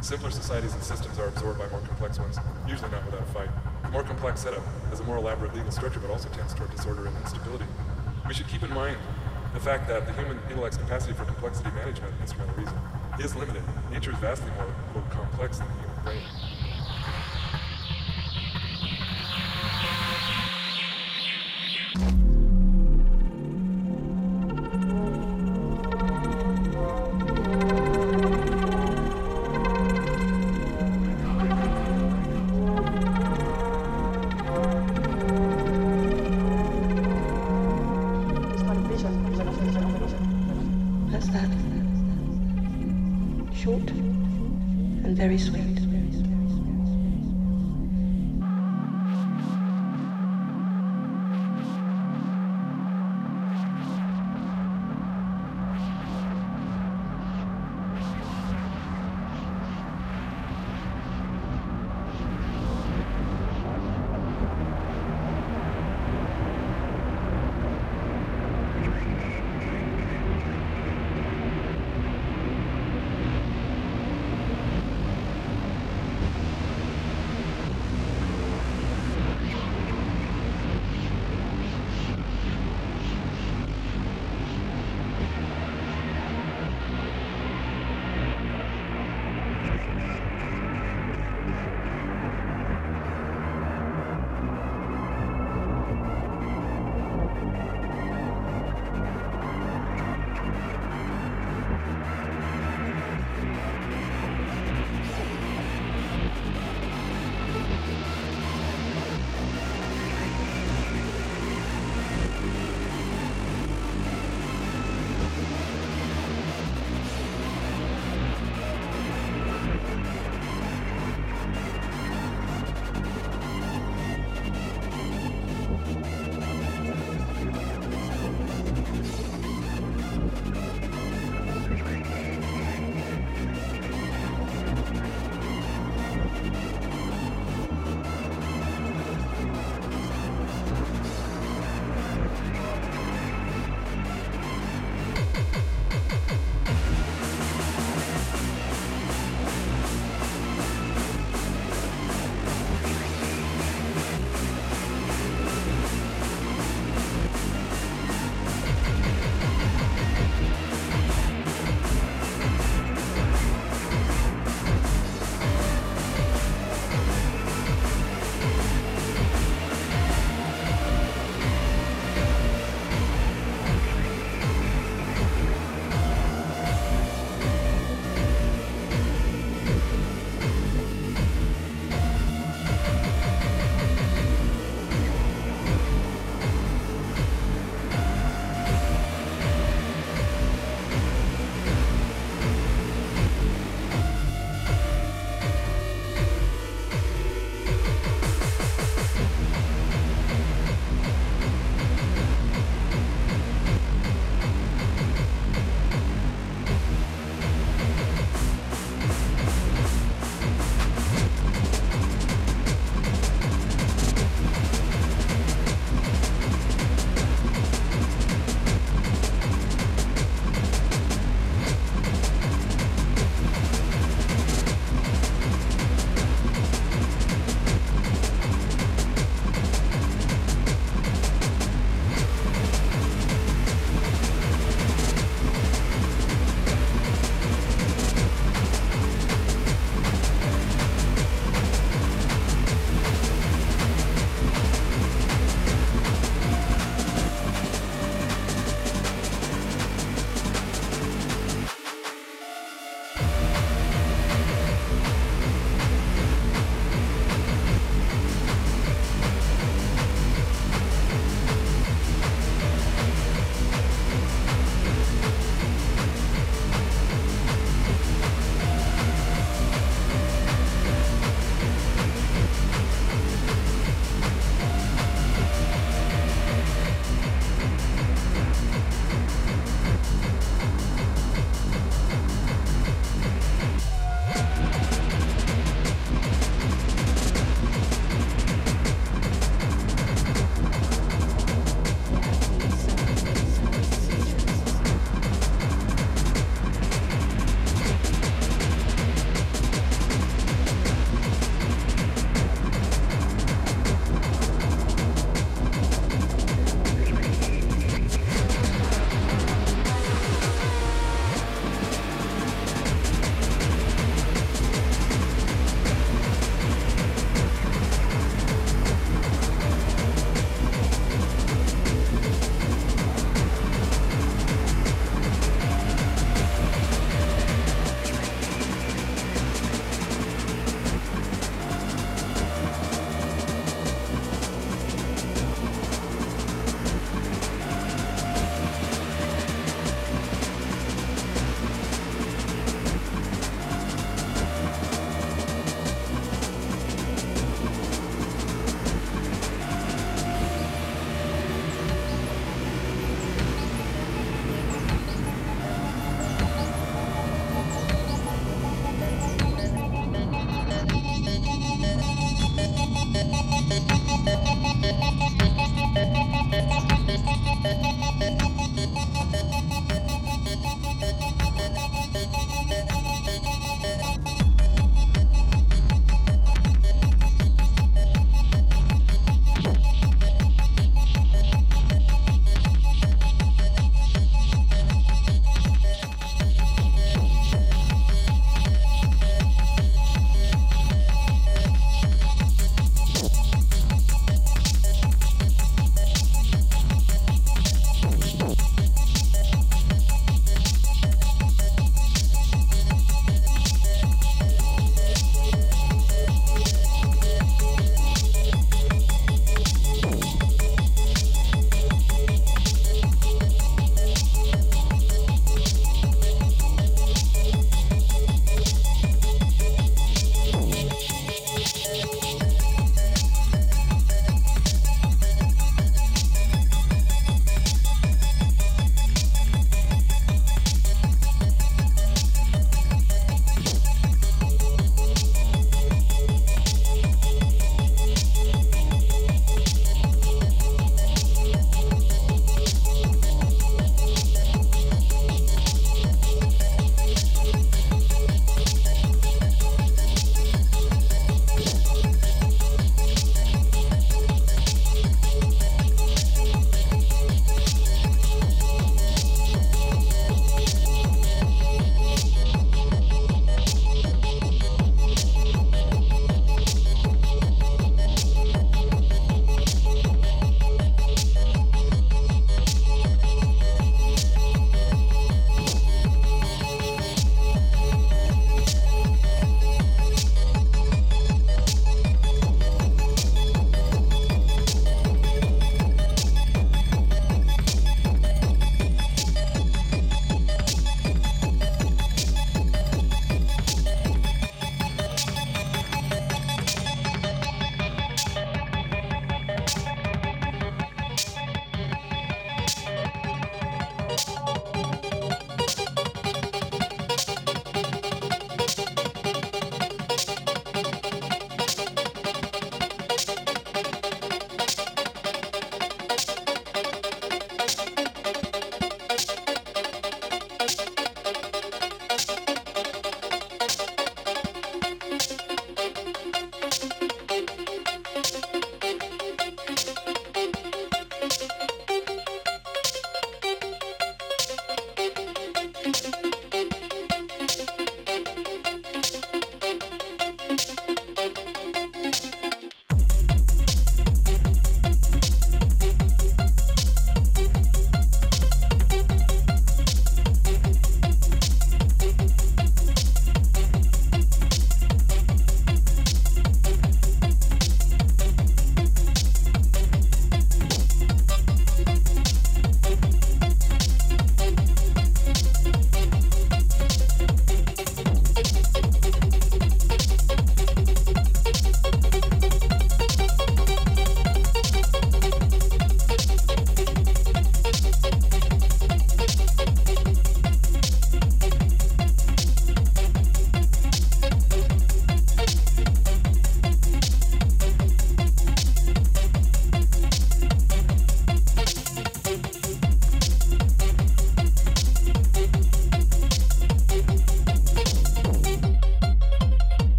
Simpler societies and systems are absorbed by more complex ones, usually not without a fight. The more complex setup more elaborate legal structure, but also tends toward disorder and instability. We should keep in mind the fact that the human intellect's capacity for complexity management, instrumental reason, is limited. Nature is vastly more, more complex than the human brain.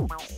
Wow.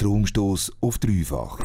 Stromstoß auf dreifach.